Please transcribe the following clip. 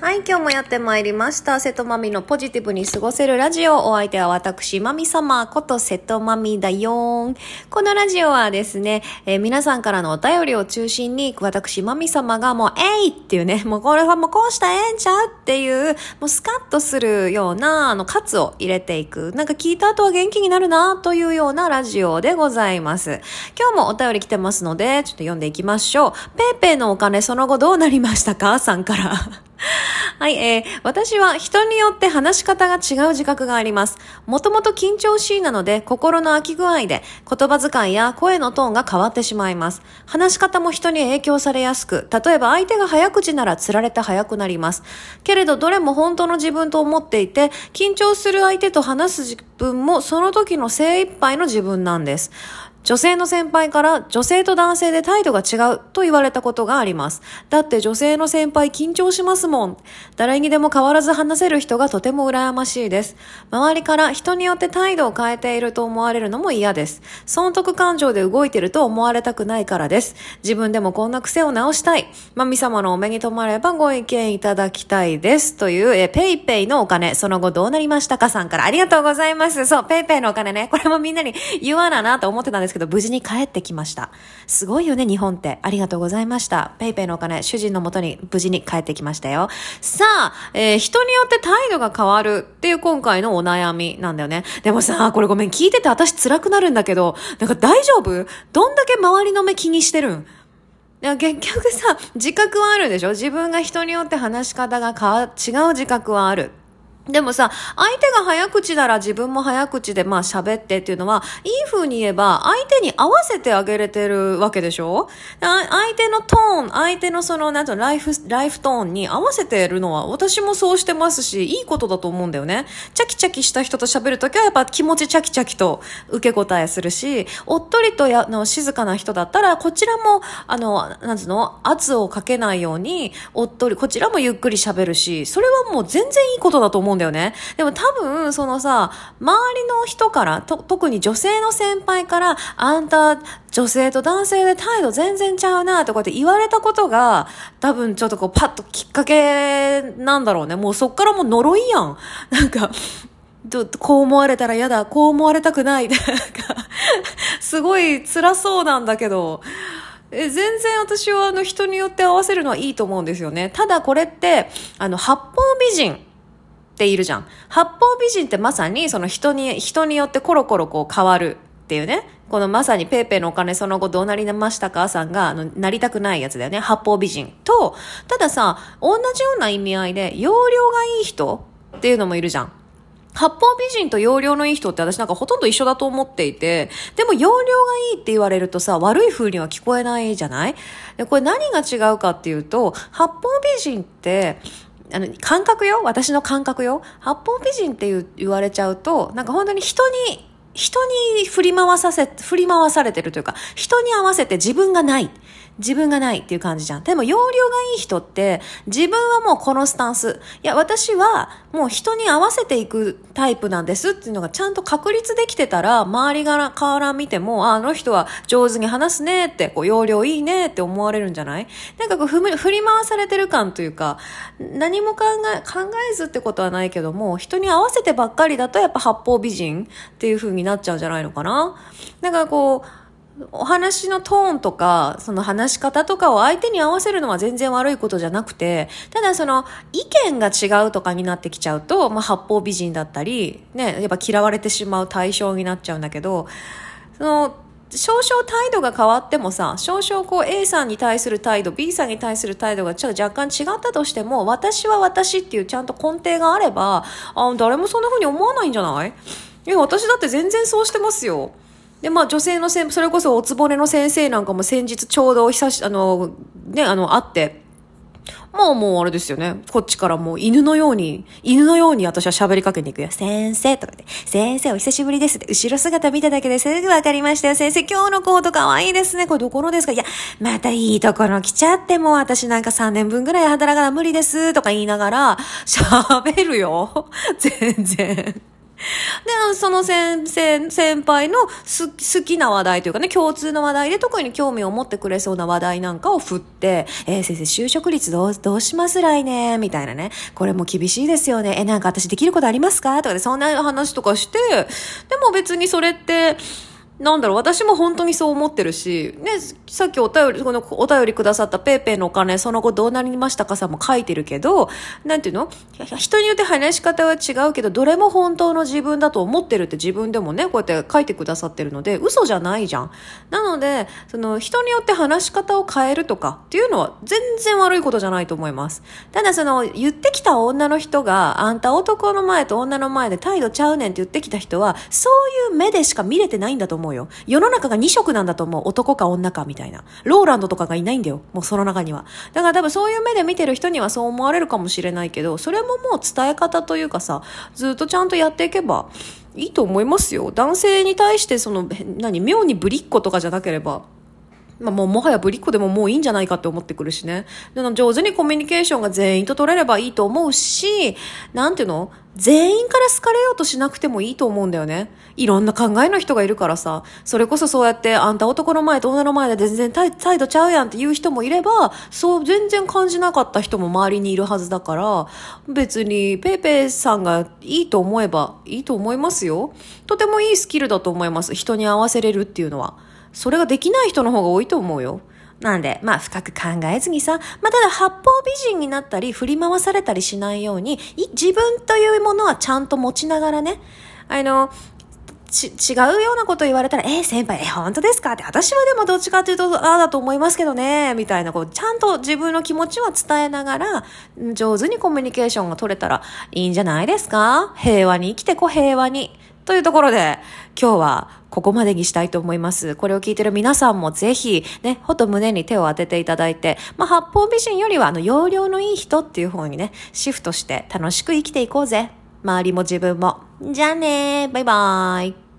はい、今日もやってまいりました。瀬戸まみのポジティブに過ごせるラジオ。お相手は私、まみ様こと瀬戸まみだよーん。このラジオはですね、えー皆さんからのお便りを中心に、私、まみ様がもう、えいっていうね、もうこれはもうこうしたらええんちゃうっていう、もうスカッとするような、あの、カツを入れていく。なんか聞いた後は元気になるな、というようなラジオでございます。今日もお便り来てますので、ちょっと読んでいきましょう。ペイペイのお金その後どうなりましたか？さんから。はい、えー、私は人によって話し方が違う自覚があります。もともと緊張しいなので、心の空き具合で、言葉遣いや声のトーンが変わってしまいます。話し方も人に影響されやすく、例えば相手が早口なら釣られて早くなります。けれど、どれも本当の自分と思っていて、緊張する相手と話す自分も、その時の精一杯の自分なんです。女性の先輩から女性と男性で態度が違うと言われたことがあります。だって女性の先輩緊張しますもん。誰にでも変わらず話せる人がとても羨ましいです。周りから人によって態度を変えていると思われるのも嫌です。損得勘定で動いてると思われたくないからです。自分でもこんな癖を直したい。マミ様のお目に留まればご意見いただきたいです。という、え、 PayPay のお金、その後どうなりましたかさんからありがとうございます。そう、 PayPay のお金ね。これもみんなに言わななと思ってたんですですけど、無事に帰ってきました。すごいよね、日本って。ありがとうございました。 PayPay のお金、主人のもとに無事に帰ってきましたよ。さあ、えー人によって態度が変わるっていう今回のお悩みなんだよね。でもさ、これごめん、聞いてて私辛くなるんだけど、なんか大丈夫？どんだけ周りの目気にしてるん？結局さ、自覚はあるでしょ？自分が人によって話し方が変わ、違う自覚はある。でもさ、相手が早口なら自分も早口でまあ喋ってっていうのは、いい風に言えば相手に合わせてあげれてるわけでしょ？あ相手のトーン、相手のその、なんていうのライフ、ライフトーンに合わせてるのは私もそうしてますし、いいことだと思うんだよね。チャキチャキした人と喋るときはやっぱ気持ちチャキチャキと受け答えするし、おっとりとやの静かな人だったら、こちらも、あの、なんつうの、圧をかけないように、おっとり、こちらもゆっくり喋るし、それはもう全然いいことだと思うんだよね。でも多分、そのさ、周りの人から、と特に女性の先輩から、あんた、女性と男性で態度全然ちゃうな、とかって言われたことが、多分ちょっとこう、パッときっかけなんだろうね。もうそっからもう呪いやん。なんか、どこう思われたら嫌だ、こう思われたくない。なんか、すごい辛そうなんだけど、え全然私はあの人によって合わせるのはいいと思うんですよね。ただこれって、あの、八方美人っているじゃん。八方美人ってまさにその人に、人によってコロコロこう変わるっていうね。このまさにペイペイのお金その後どうなりましたかさんが、あの、なりたくないやつだよね。八方美人。と、たださ、同じような意味合いで、容量がいい人っていうのもいるじゃん。八方美人と容量のいい人って私なんかほとんど一緒だと思っていて、でも容量がいいって言われるとさ、悪い風には聞こえないじゃない？で、これ何が違うかっていうと、八方美人って、あの、感覚よ私の感覚よ八方美人って言われちゃうと、なんか本当に人に、人に振り回させ、振り回されてるというか、人に合わせて自分がない。自分がないっていう感じじゃん。でも、容量がいい人って、自分はもうこのスタンス。いや、私はもう人に合わせていくタイプなんですっていうのがちゃんと確立できてたら、周りがから見ても、あの人は上手に話すねって、こう、容量いいねって思われるんじゃない？なんかこう、ふみ振り回されてる感というか、何も考え、考えずってことはないけども、人に合わせてばっかりだとやっぱ八方美人っていう風になっちゃうんじゃないのかな？だかこう、お話のトーンとか、その話し方とかを相手に合わせるのは全然悪いことじゃなくて、ただその意見が違うとかになってきちゃうと、まあ八方美人だったり、ね、やっぱ嫌われてしまう対象になっちゃうんだけど、その、少々態度が変わってもさ、少々こう A さんに対する態度、B さんに対する態度がちょっと若干違ったとしても、私は私っていうちゃんと根底があれば、あ、誰もそんな風に思わないんじゃない？いや、私だって全然そうしてますよ。で、まあ女性のせん、それこそおつぼねの先生なんかも先日ちょうど久し、あの、ね、あの、会って、まあもうあれですよね。こっちからもう犬のように、犬のように私は喋りかけに行くよ。先生とかで、先生お久しぶりですって。後ろ姿見ただけですぐわかりましたよ。先生今日のコート可愛いですね。これどこのですか？いや、またいいところ来ちゃっても私なんか3年分ぐらい働かな無理ですとか言いながら喋るよ。全然。で、その先生、先輩の好きな話題というかね、共通の話題で特に興味を持ってくれそうな話題なんかを振って、えー、先生、就職率どう、どうします来年みたいなね。これも厳しいですよね。え、なんか私できることありますか？とかで、そんな話とかして、でも別にそれって、なんだろう、私も本当にそう思ってるし、ね、さっきお便り、このお便りくださったペーペーのお金、その後どうなりましたかさも書いてるけど、なんていうの？人によって話し方は違うけど、どれも本当の自分だと思ってるって自分でもね、こうやって書いてくださってるので、嘘じゃないじゃん。なので、その人によって話し方を変えるとかっていうのは全然悪いことじゃないと思います。ただその、言ってきた女の人が、あんた男の前と女の前で態度ちゃうねんって言ってきた人は、そういう目でしか見れてないんだと思ううよ。世の中が2色なんだと思う。男か女かみたいな。ローランドとかがいないんだよ。もうその中には。だから多分そういう目で見てる人にはそう思われるかもしれないけど、それももう伝え方というかさ、ずっとちゃんとやっていけばいいと思いますよ。男性に対してその、何、妙にぶりっ子とかじゃなければ。まあ、もうもはやぶりっ子でももういいんじゃないかって思ってくるしね。で上手にコミュニケーションが全員と取れればいいと思うし、なんていうの？全員から好かれようとしなくてもいいと思うんだよね。いろんな考えの人がいるからさ、それこそそうやってあんた男の前と女の前で全然態度ちゃうやんって言う人もいれば、そう全然感じなかった人も周りにいるはずだから、別にペイペイさんがいいと思えばいいと思いますよ。とてもいいスキルだと思います。人に合わせれるっていうのは。それができない人の方が多いと思うよ。なんで、まあ深く考えずにさ、まあただ八方美人になったり振り回されたりしないように、自分というものはちゃんと持ちながらね、あの、ち、違うようなこと言われたら、えー、先輩、えー、本当ですか？って、私はでもどっちかというと、ああだと思いますけどね、みたいな、こう、ちゃんと自分の気持ちは伝えながら、上手にコミュニケーションが取れたらいいんじゃないですか？平和に生きてこ、平和に。というところで、今日はここまでにしたいと思います。これを聞いてる皆さんもぜひ、ね、ほと胸に手を当てていただいて、まあ、八方美人よりは、あの、容量のいい人っていう方にね、シフトして楽しく生きていこうぜ。周りも自分も。じゃあねバイバーイ。